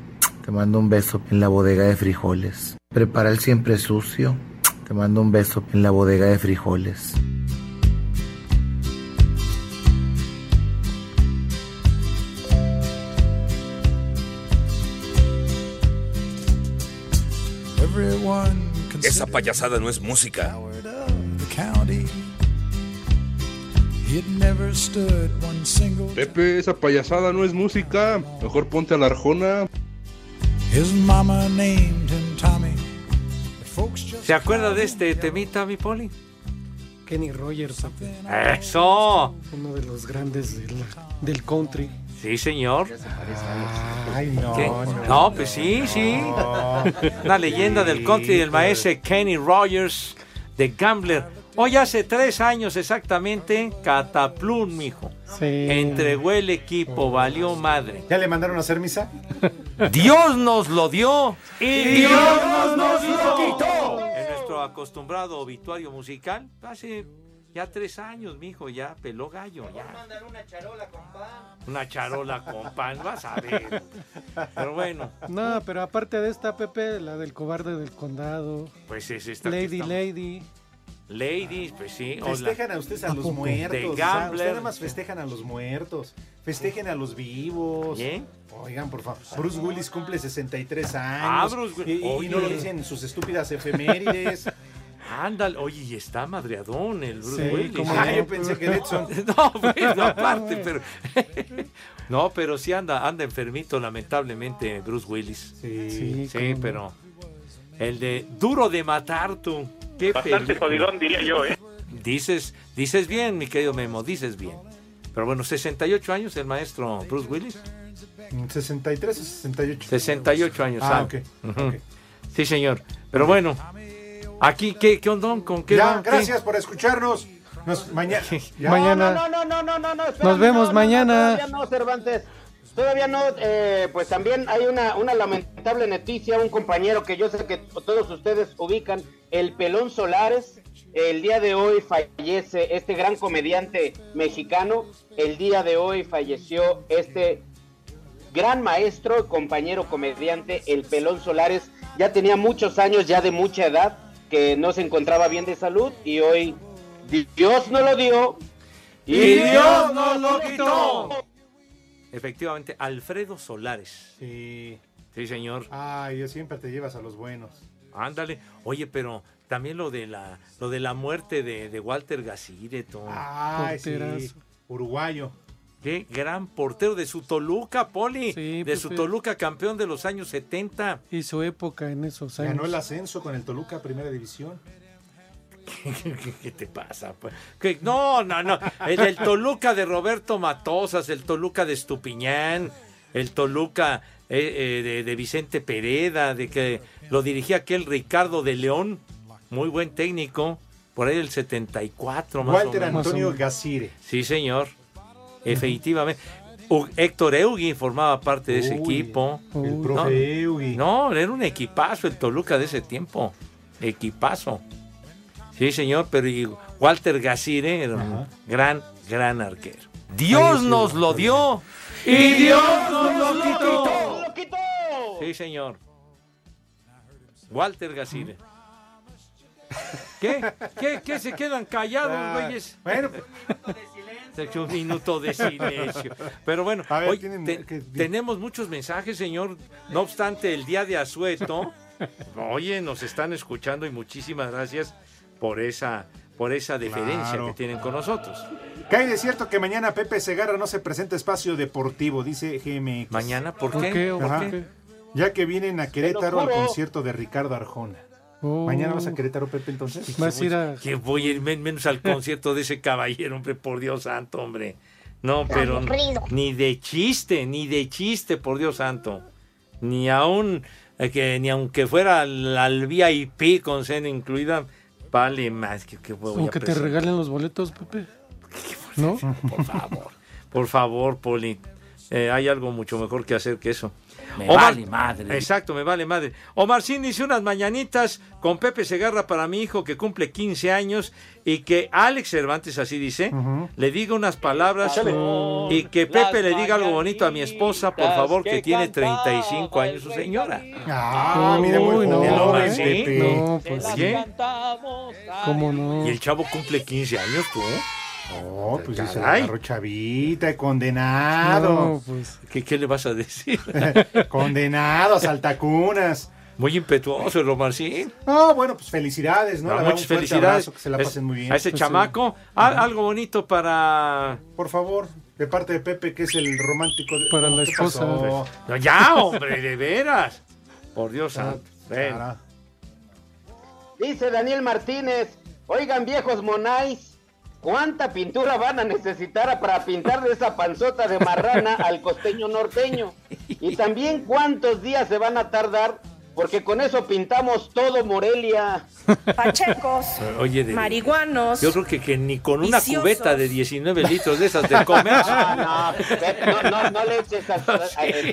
Te mando un beso en la bodega de frijoles. Prepara el siempre sucio. Te mando un beso en la bodega de frijoles. Esa payasada no es música. Pepe, esa payasada no es música. Mejor ponte a la arjona. His mama named him Tommy. The folks just ¿Se acuerda de este temita, mi Poli? Kenny Rogers, ¡Eso! uno de los grandes del, del country. Sí, señor. Ay, no. ¿Qué? no. No, pues sí, sí. Una leyenda del country del maestro Kenny Rogers, de Gambler. Hoy hace tres años exactamente, Cataplún, mijo. Entregó el equipo, valió madre. ¿Ya le mandaron a hacer misa? Dios nos lo dio y, Y Dios nos nos lo quitó. En nuestro acostumbrado obituario musical, hace ya tres años, mijo, ya peló gallo, ya. Una charola con pan, vas a ver. Pero bueno, No, pero aparte de esta, Pepe, la del cobarde del condado. pues es esta que Lady, estamos- Lady. Ladies, pues sí. Festejan a ustedes a los muertos. De o sea, ustedes nada más festejan a los muertos. Festejen a los vivos. ¿Bien? Oigan, por favor. Bruce Willis cumple 63 Ah, años. Bruce y, Willis. y- y no lo dicen en sus estúpidas efemérides. Ándale, oye, y está madreadón el Bruce Sí, Willis. no. Ah, yo pensé que Edson. no, aparte, pero. no, pero sí anda, anda enfermito, lamentablemente, Bruce Willis. Sí, Sí, Sí, no. pero. El de Duro de Matar, tú. Qué Bastante película. jodidón, diría yo, ¿eh? Dices, dices bien, mi querido Memo, dices bien. Pero bueno, 68 años el maestro Bruce Willis. 63 o 68. 68 años. Ah. Ujú. Sí, señor. Pero bueno, aquí, ¿qué, qué ondón? ¿Con qué Ya, va? ¿Qué? gracias por escucharnos. Nos, mañana. ya. Mañana. No, no, no, no, no, no. espérame, Nos vemos no, no, mañana. No, no, Cervantes. Todavía no, eh, pues también hay una, lamentable noticia, un compañero que yo sé que todos ustedes ubican, el Pelón Solares, el día de hoy fallece este gran comediante mexicano, el día de hoy falleció este gran maestro, compañero comediante, el Pelón Solares, ya tenía muchos años, ya de mucha edad, que no se encontraba bien de salud y hoy Dios no lo dio Y Dios nos lo quitó. Efectivamente, Alfredo Solares. Sí. Sí, señor. Ay, yo siempre te llevas a los buenos. Ándale. Oye, pero también lo de la, lo de la muerte de, de Walter Gacire, tú. Ay, sí. Uruguayo. Qué gran portero de su Toluca, Poli. Sí, de pues, su. Toluca, campeón de los años 70. Y su época en esos años. Ganó el ascenso con el Toluca Primera División. ¿Qué te pasa? ¿Qué? No, no, no. El Toluca de Roberto Matosas, el Toluca de Estupiñán, el Toluca eh, eh, de, de Vicente Pereda, de que lo dirigía aquel Ricardo de León, muy buen técnico, por ahí del 74 más Walter o menos. Antonio Gacire. Sí, señor. Efectivamente. U- Héctor Eugui formaba parte de ese Uy, equipo. el No, profe Eugui. No, era un equipazo el Toluca de ese tiempo. Equipazo. Sí, señor, pero y Walter Gacire era un gran, gran arquero. Dios nos lo dio y Dios nos lo quitó. Sí, señor. Walter Gacire. ¿Qué? ¿Qué? ¿Qué se quedan callados, Ah, güeyes? bueno. Se echó un minuto de silencio. Pero bueno, ver, hoy tienen te- que- tenemos muchos mensajes, señor. No obstante, el día de Asueto, oye, nos están escuchando y muchísimas gracias por esa, por esa deferencia Claro. que tienen con nosotros. Cae de cierto que mañana Pepe Segarra no se presenta a espacio deportivo, dice GMX. ¿Mañana? ¿Por ¿Por qué? qué? ¿O por Ajá. qué? Ya que vienen a Querétaro al concierto de Ricardo Arjona. Oh. ¿Mañana vas a Querétaro, Pepe, entonces? Vas a ir a... Que voy a ir men- menos al concierto de ese caballero, hombre, por Dios santo, hombre. No, pero ni de chiste, ni de chiste, por Dios santo. Ni aún, eh, que, ni aunque fuera al, al VIP con cena incluida, vale más que, que voy O a que te regalen los boletos, Pepe. ¿No? Por favor, por favor, Poli. Eh, hay algo mucho mejor que hacer que eso. Me vale madre. Exacto, me vale madre. Omarcín dice unas mañanitas con Pepe Segarra para mi hijo que cumple 15 años y que Alex Cervantes, así dice, le diga unas palabras y que Pepe le diga algo bonito a mi esposa, por favor, que tiene 35 años su señora. Ah, muy no, joven, Omar, Pepe. ¿sí? No, pues Oye, ¿Cómo no? y el chavo cumple 15 años, tú. Oh, pues Caray. agarró chavita, condenado. No, pues. ¿Qué, qué le vas a decir? condenado, saltacunas. Muy impetuoso el Omarcín. No, bueno, pues felicidades, ¿no? Muchas felicidades. abrazo, que se la Es- pasen muy bien. A ese Pues, chamaco. Al- algo bonito para. Por favor, de parte de Pepe, que es el romántico. De... Para la ¿Qué esposa. No, ya, hombre, de veras. Por Dios Ah, santo. Ven. Dice Daniel Martínez, oigan viejos monáis, ¿cuánta pintura van a necesitar para pintar de esa panzota de marrana al costeño norteño? Y también cuántos días se van a tardar, porque con eso pintamos todo Morelia. Pachecos, Oye, de- marihuanos. Yo creo que, que ni con una Viciosos. cubeta de 19 litros de esas de comercio. Ah, no, no, no, no le eches a, a, a- este,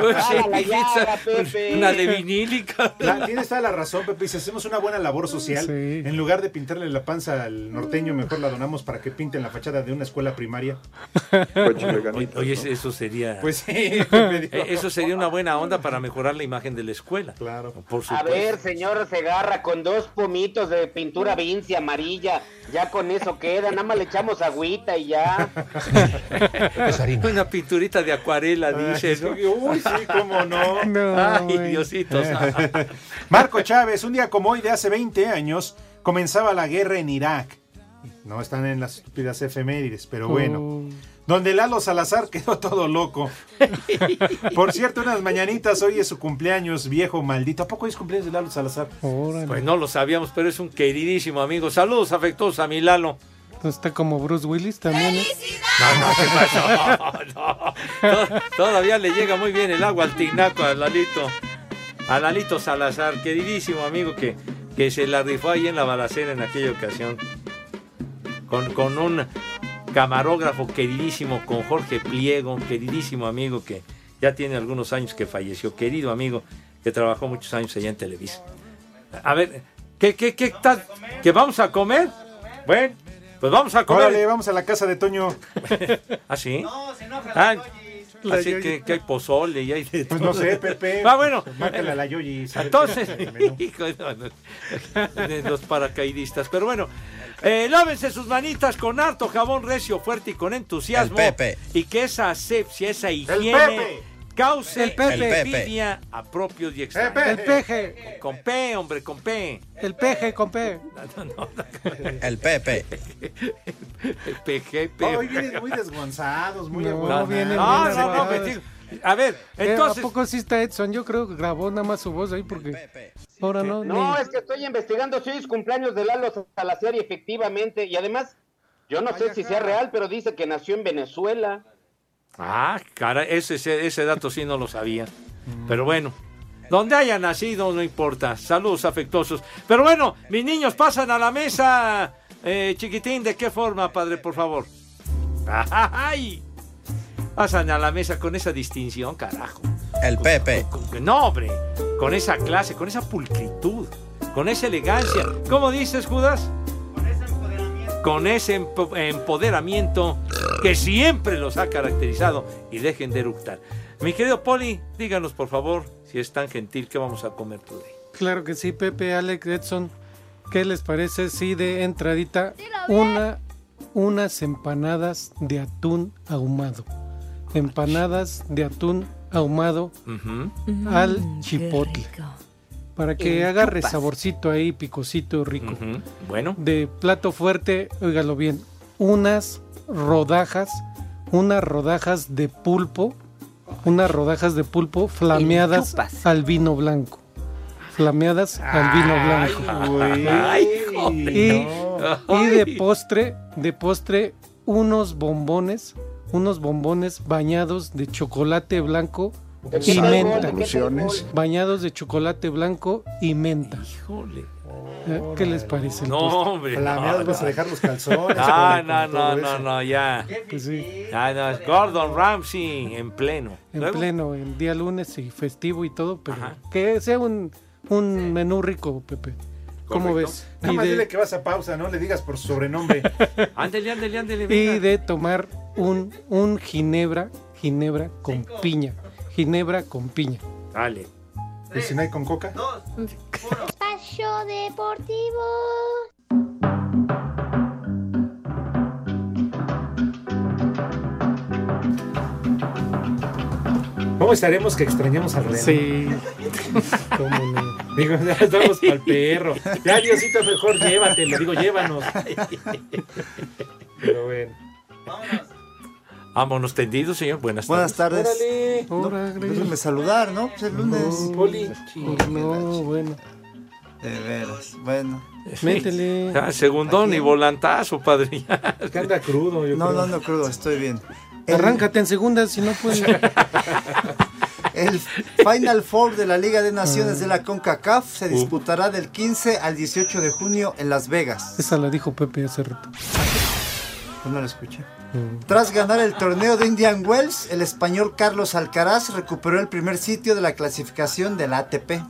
Pues sí, a la llaga, pizza, Pepe. Una de vinílica. Tienes toda la razón, Pepe. Y si hacemos una buena labor social, en lugar de pintarle la panza al norteño, mejor la donamos para que pinten la fachada de una escuela primaria. Oye, oye, eso sería. Pues sí, Pepe, digo. Eh, Eso sería una buena onda para mejorar la imagen de la escuela. Claro. Por A ver, señor Segarra, con dos pomitos de pintura vinci amarilla, ya con eso queda, nada más le echamos agüita y ya. Una pinturita de acuarela, dice, ¿no? Uy, sí, cómo no. Ay, Diosito. santo. Marco Chávez, un día como hoy de hace 20 años, comenzaba la guerra en Irak. No están en las estúpidas efemérides, pero bueno. Donde Lalo Salazar quedó todo loco. Por cierto, unas mañanitas, hoy es su cumpleaños, viejo maldito. ¿A poco es cumpleaños de Lalo Salazar? Pues no lo sabíamos, pero es un queridísimo amigo. Saludos afectuosos a mi Lalo. Está como Bruce Willis también. ¿eh? No, no, ¿qué pasó? No. To- Todavía le llega muy bien el agua al tinaco, a Lalito. A Lalito Salazar, queridísimo amigo que, que se la rifó ahí en la balacera en aquella ocasión. Con, con un camarógrafo queridísimo, con Jorge Pliego, un queridísimo amigo que ya tiene algunos años que falleció. Querido amigo que trabajó muchos años allá en Televisa. A ver, ¿qué, qué, qué tal? ¿Que vamos a comer? Bueno, pues vamos a comer. Órale, vamos a la casa de Toño. ¿Ah, sí? Ah, La así Yoyi. que, que hay pozole y hay de Pues no sé, Pepe. Ah, bueno. Márcale a la Yoyi. Entonces, hijo, no, no, de los paracaidistas. Pero bueno, eh, lávense sus manitas con harto jabón recio, fuerte y con entusiasmo. El Pepe. Y que esa asepsia, esa higiene Pepe. cause El Pepe. El Pepe. envidia a propios y extraños. El peje. Con P, hombre, con P. El peje con P. No, no, no. El Pepe. El PGP. Hoy vienen muy desgonzados, muy No, vienen No, no, no. A ver, Eh, entonces. ¿A poco sí está Edson? Yo creo que grabó nada más su voz ahí porque ahora no. No, ni- es que estoy investigando si hoy es cumpleaños de Lalo Salazar y efectivamente, y además, yo no sé si sea real, pero dice que nació en Venezuela. Ah, cara, ese, ese, ese dato sí no lo sabía. Pero bueno, donde haya nacido no importa. Saludos afectuosos. Pero bueno, mis niños pasan a la mesa. Eh, chiquitín, ¿de qué forma, padre, por favor? ¡Ay! Pasan a la mesa con esa distinción, carajo. El Pepe. No, hombre, con esa clase, con esa pulcritud, con esa elegancia. ¿Cómo dices, Judas? Con ese empo- empoderamiento que siempre los ha caracterizado y dejen de eructar. Mi querido Poli, díganos por favor, si es tan gentil, ¿qué vamos a comer today? Claro que sí, Pepe, Alex, Edson. ¿Qué les parece si de entradita una, unas empanadas de atún ahumado? Empanadas de atún ahumado Ujú, al chipotle. Para que En agarre chupas. saborcito ahí, picosito rico. Bueno, De plato fuerte, óigalo bien, unas rodajas, unas rodajas de pulpo, unas rodajas de pulpo flameadas al vino blanco. Flameadas al vino blanco. Ay, joder, Y, no. y de postre, de postre, unos bombones, unos bombones bañados de chocolate blanco y ¿Qué menta. Bañados de chocolate blanco y menta. Híjole. ¿Eh? ¿Qué les parece? el No, hombre. Flameados, no, vas a no. dejar los calzones. Ah, no, no, no, eso. no, ya. Pues sí, Ah, no, es Gordon Ramsay en pleno. en Luego, pleno, en día lunes y festivo y todo, pero Ajá. que sea un, un menú rico, Pepe. ¿Cómo Correcto. ves? Nada Y más dile de, que vas a pausa, no le digas por su sobrenombre. Ándele, ándele, ándele. y venga. de tomar un, un ginebra, ginebra con piña. Ginebra con piña. Dale. ¿Y si no hay con coca? Espacio Deportivo. ¿Cómo estaremos que extrañamos al René? Sí. ¿Cómo no? Digo, ya estamos para el perro. Ya, Diosito, mejor llévatelo. Digo, llévanos. Pero bueno. Vámonos tendidos, señor. Buenas Buenas tardes. tardes. No, déjenme saludar, ¿no? Pues el lunes. Poli. No, bueno. De veras. Bueno. Métele. Ah, segundón y volantazo, padre. Que anda crudo, yo No, creo. no ando crudo, estoy bien. Arráncate en segunda si no puedes. El Final Four de la Liga de Naciones de la CONCACAF se disputará del 15 al 18 de junio en Las Vegas. Esa la dijo Pepe hace rato. Pues no la escuché. Tras ganar el torneo de Indian Wells, el español Carlos Alcaraz recuperó el primer sitio de la clasificación de la ATP.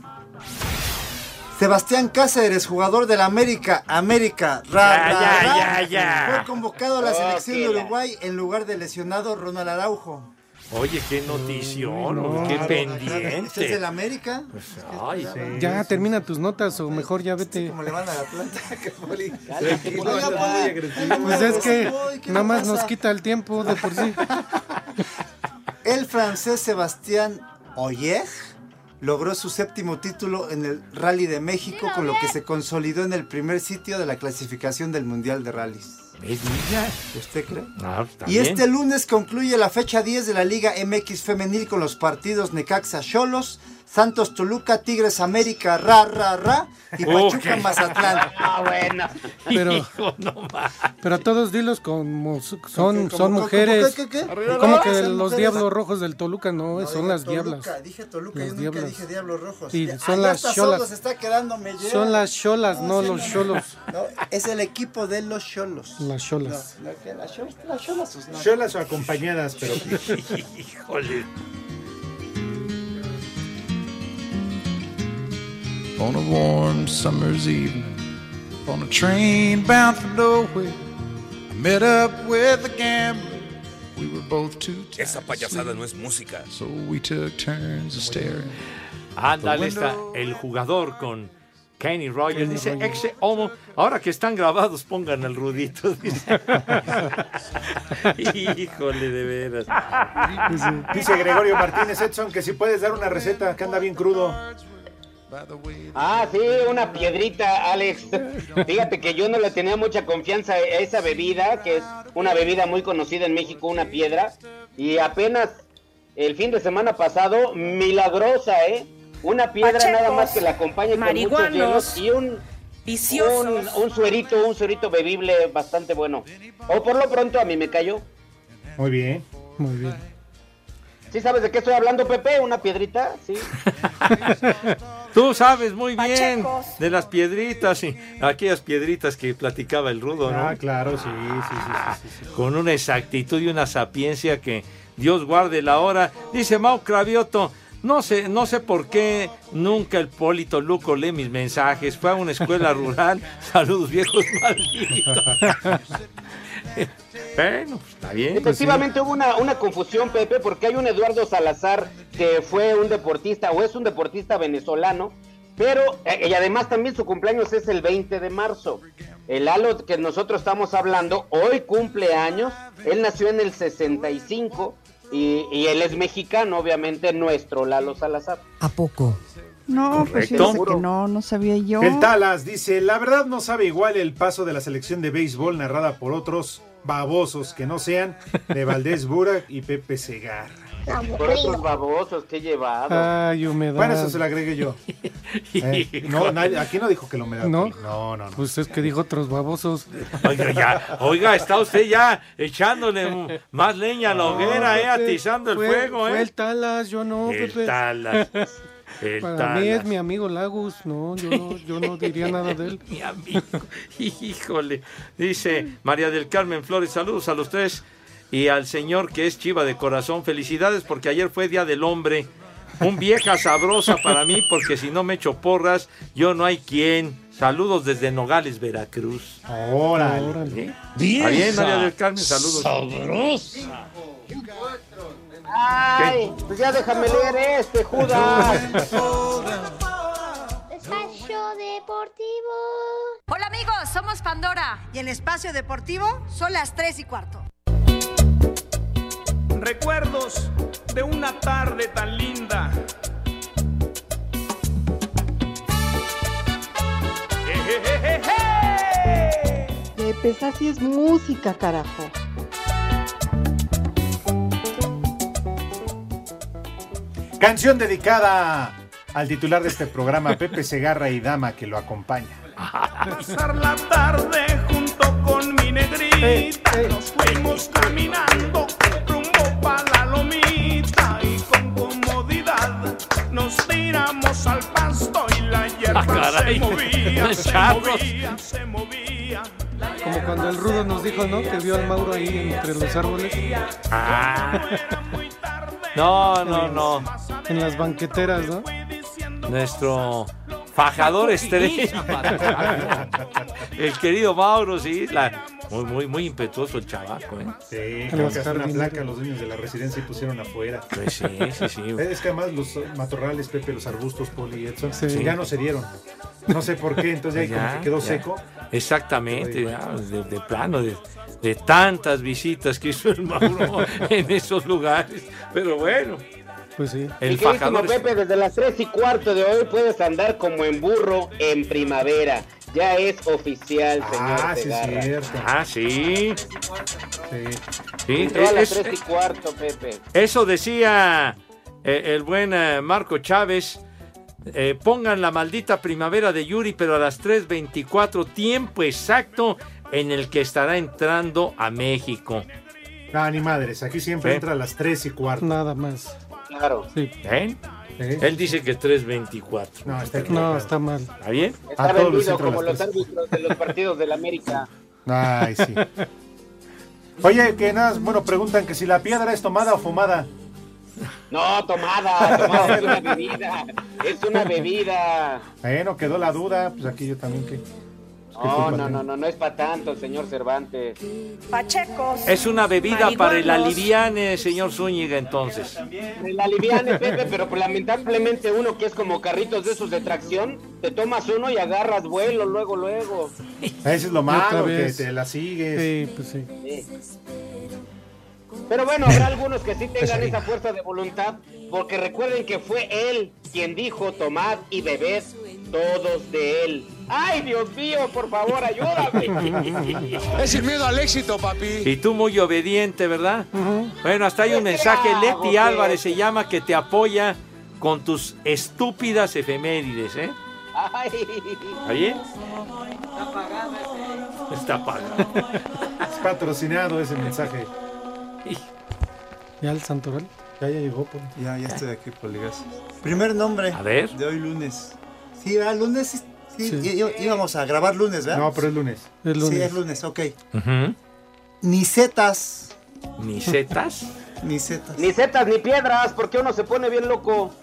Sebastián Cáceres, jugador del América, América, ra, Ya, ra, ya, ra, ya, ya. fue convocado a la selección de Uruguay en lugar del lesionado Ronald Araujo. Oye, qué notición, qué ¿Este es pendiente. del América? Ay, Ya termina tus notas o mejor ya vete. Como le van a la planta. Muy agresivo. Pues es que Voy, ¿qué nada más nos quita el tiempo de por sí. El francés Sebastián Oyer logró su séptimo título en el Rally de México, con lo que se consolidó en el primer sitio de la clasificación del Mundial de Rallys. ¿Usted cree? Ah, está Y este lunes concluye la fecha 10 de la Liga MX Femenil con los partidos Necaxa Cholos, Santos Toluca, Tigres América, Ra Ra Ra y Pachuca Mazatlán. Ah, bueno. Pero, Hijo, no pero a todos dilos como son, ¿Cómo, son cómo, mujeres. cómo, qué, qué, qué? Como que los mujeres. diablos rojos del Toluca no, No, son las Toluca, diablas. Dije Toluca, Las yo nunca diablas. dije Diablos Rojos. Sí, son las cholas. solo se está quedando mellera. Son las cholas, no los cholos. No, es el equipo de los cholos. Las cholas. No, no, las cholas, las cholas, pues, no. Cholas o acompañadas, pero. Híjole. On a warm summer's evening, on a train bound for nowhere, I met up with a gambler. We were both too tired Esa payasada no es música. so we took turns of staring. Ándale, está el jugador con Kenny Rogers. Dice, ex homo. Ahora que están grabados, pongan el rudito. Dice. Híjole, de veras. Dice Gregorio Martínez Edson que si puedes dar una receta que anda bien crudo. Ah, sí, una piedrita, Alex. Fíjate que yo no le tenía mucha confianza a esa bebida, que es una bebida muy conocida en México, una piedra. Y apenas el fin de semana pasado, milagrosa, ¿eh? Una piedra Pachecos, nada más que la acompañe con muchos marihuanos, hielos y un, un, un suerito, un suerito bebible bastante bueno. O por lo pronto a mí me cayó. Muy bien. Muy bien. ¿Sí sabes de qué estoy hablando, Pepe? ¿Una piedrita? Sí. Tú sabes muy bien Pachecos. de las piedritas y aquellas piedritas que platicaba el rudo, ¿no? Ah, claro, sí, sí, sí, sí, sí, sí. Con una exactitud y una sapiencia que Dios guarde la hora. Dice Mau Cravioto, no sé, no sé por qué nunca el Polito Luco lee mis mensajes. Fue a una escuela rural. Saludos, viejos malditos. bueno, pues, está bien. Efectivamente hubo una, una confusión, Pepe, porque hay un Eduardo Salazar que fue un deportista o es un deportista venezolano, pero eh, y además también su cumpleaños es el 20 de marzo. El Lalo que nosotros estamos hablando hoy cumple años, él nació en el 65 y, y él es mexicano, obviamente nuestro Lalo Salazar. ¿A poco? No, pues Correcto. fíjate que no, no sabía yo. El Talas dice, la verdad no sabe igual el paso de la selección de béisbol narrada por otros babosos que no sean de Valdés Burak y Pepe Segar. Por esos babosos que he llevado. Ay, humedad. Bueno, eso se lo agregué yo. Eh, no, nadie- aquí no dijo que la humedad. ¿No? No, no, no. Pues es que dijo otros babosos. Oiga, ya, oiga, está usted ya echándole más leña a la hoguera, eh, Pepe, atizando el fue- fuego, fue eh. el Talas, yo no, El Pepe. Talas. El Para mí es mi amigo Lagos, no, yo no, yo no diría nada de él. Mi amigo. Híjole. Dice María del Carmen Flores, saludos a los tres y al señor que es chiva de corazón. Felicidades porque ayer fue Día del Hombre. Un vieja sabrosa para mí porque si no me echo porras, yo no hay quien. Saludos desde Nogales, Veracruz. Órale. ¿Eh? Está bien, María del Carmen, saludos. Sabrosa. Ay, pues ya déjame leer este, Judas. Espacio Deportivo. Hola amigos, somos Pandora. Y en Espacio Deportivo son las 3 y cuarto. Recuerdos de una tarde tan linda. Pepe, así es música, carajo. Canción dedicada al titular de este programa, Pepe Segarra y Dama, que lo acompaña. Pasar la tarde junto con mi negrita. Nos fuimos caminando rumbo pa' la lomita y con comodidad nos tiramos al pasto y la hierba Ah, caray. se movía, se movía, se movía. Como cuando el Rudo nos dijo, ¿no? Que vio al Mauro ahí entre los árboles. Ah. No, no, no. En las banqueteras, ¿no? Nuestro fajador estrella. el querido Mauro, sí. la- muy, muy, muy impetuoso el chavaco, ¿eh? Sí, creo que una placa los dueños de la residencia y pusieron afuera. Pues sí, sí, sí. Es que además los matorrales, Pepe, los arbustos, Poli y Edson, Sí. ya no se dieron. No sé por qué, entonces ahí como Ya, que quedó ya. seco. Exactamente, ya, de, de plano, de, de tantas visitas que hizo el Mauro en esos lugares. Pero bueno, Pues sí. el fajador. Pepe, desde las 3 y cuarto de hoy puedes andar como en burro en primavera. Ya es oficial, señor Ah, sí, es cierto. Ah, sí. Sí, Entró a las es- 3 y cuarto, Pepe. Eso decía eh, el buen eh, Marco Chávez. eh, pongan la maldita primavera de Yuri, pero a las 3.24, tiempo exacto en el que estará entrando a México. Ah, ni madres, aquí siempre entra a las 3 y cuarto. Nada más. Claro. Sí. ¿Eh? Él dice que 3.24. No, está No, está mal. ¿Está bien? Está A todos les vendido como los árbitros de los partidos del América. Ay, sí. Oye, que nada, bueno, preguntan que si la piedra es tomada o fumada. No, tomada, tomada es una bebida. Es una bebida. Bueno, quedó la duda, pues aquí yo también que. No, no, no, no, no es para tanto, señor Cervantes. Pachecos. Es una bebida para el aliviane, señor Zúñiga, entonces. El aliviane, Pepe, pero pues, lamentablemente uno que es como carritos de esos de tracción, te tomas uno y agarras vuelo luego, luego. Eso es lo malo, que te la sigues. Sí, pues sí. Pero bueno, habrá algunos que sí tengan esa fuerza de voluntad, porque recuerden que fue él quien dijo tomad y bebed todos de él. ¡Ay, Dios mío, por favor, ayúdame! Es el miedo al éxito, papi. Y tú muy obediente, ¿verdad? Bueno, hasta hay un ¿Qué mensaje, Leti? Álvarez se llama, que te apoya con tus estúpidas efemérides, ¿eh? ¡Ay! ¿Está bien? Está apagado. Es patrocinado ese mensaje. ¿Ya el Santoral? Ya, ya llegó, pues. Ya, ya estoy aquí, Poligas. Primer nombre A ver. de hoy lunes. Sí, ¿verdad? Lunes. Sí, íbamos a grabar lunes, ¿verdad? No, pero es lunes. Es lunes. Sí, es lunes, ok. Ujú. Nicetas. ¿Ni setas? Nicetas. Ni setas ni piedras, porque uno se pone bien loco.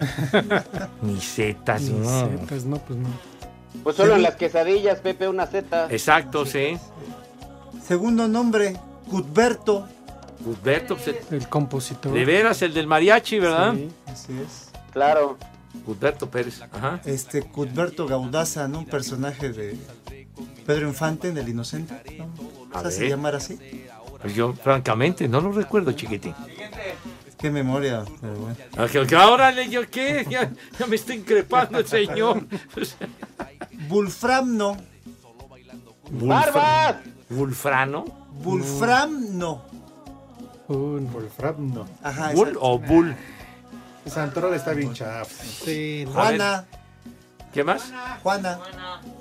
Ni setas. Ni no. setas, no, pues no. Pues solo en las quesadillas, Pepe, una seta. Exacto, sí. Segundo nombre, Cuthberto. Gilberto, pues, El compositor. de veras, el del mariachi, ¿verdad? Sí. Así es. Claro. Gilberto Pérez. Ajá. Este, Cuthberto Gaudaza, ¿no? Un personaje de Pedro Infante, del Inocente. ¿no? A ¿Se llamar así? Pues yo, francamente, no lo recuerdo, chiquitín. Qué memoria, pero bueno. Ah, que- que Ahora, ¿yo qué? Ya, ya me está increpando el señor. Bulframno. ¡Barbas! ¿Wulfrano? Bulframno. Un- Wolfram, Ajá, ¿Bull o Bull? Santoral está bien chaf. Sí, no. Juana. ¿Qué más? Juana.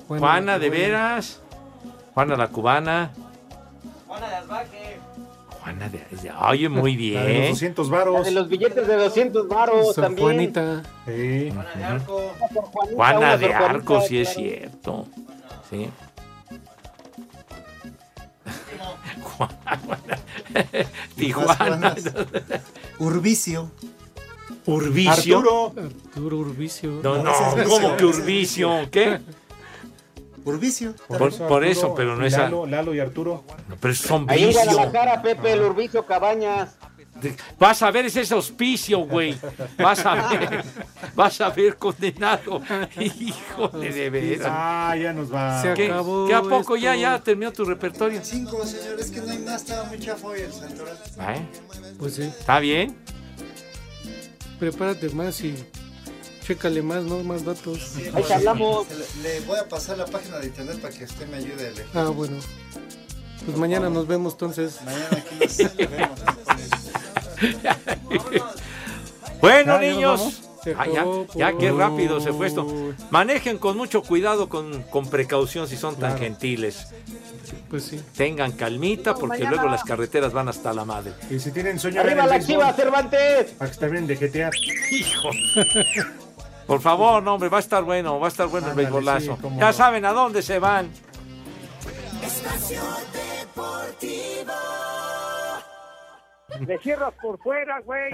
Bueno, Juana, ¿de veras? Juana la cubana. Juana de de- Oye, muy La de los bien. 200 La varos. de los billetes de 200 varos también. Juanita. Sí. Juana de Sor Juanita, Arco, sí es cierto. Sí. Juana. Tijuana. Más Urbicio. Urbicio. Arturo. Arturo Urbicio. No, no, es ¿cómo que es Urbicio? ¿Qué? Urbicio. Por, por eso, Arturo pero no es. Lalo, Lalo y Arturo. no, pero son Ahí en. Guadalajara, Pepe, el Urbicio Cabañas. Vas a ver ese auspicio, güey. Vas a ver. Vas a ver, condenado. Híjole, de veras. Ah, ya nos va. Se ¿Qué, acabó qué a poco esto. ya, ya terminó tu repertorio? Cinco, señores, que no hay más, estaba muy chafo hoy el Santoral. ¿Eh? Pues sí. ¿Está bien? Prepárate más y chécale más, ¿no? Más datos. Ahí te hablamos. Le, le voy a pasar la página de internet para que usted me ayude. Ah, bueno. Pues mañana nos vemos entonces. Mañana aquí nos vemos. Bueno, niños. Se Ah, ya, qué por- rápido se fue esto. Manejen con mucho cuidado, con, con precaución si son tan Claro. gentiles. Pues sí. Tengan calmita porque mañana. luego las carreteras van hasta la madre. Y si tienen sueño ¡Arriba la chiva, Cervantes! para que terminen de jetear. Hijo. Por favor, no, hombre, va a estar bueno, va a estar bueno el beisbolazo. sí, ya no. saben a dónde se van. Espacio Deportivo. Le cierras por fuera, güey.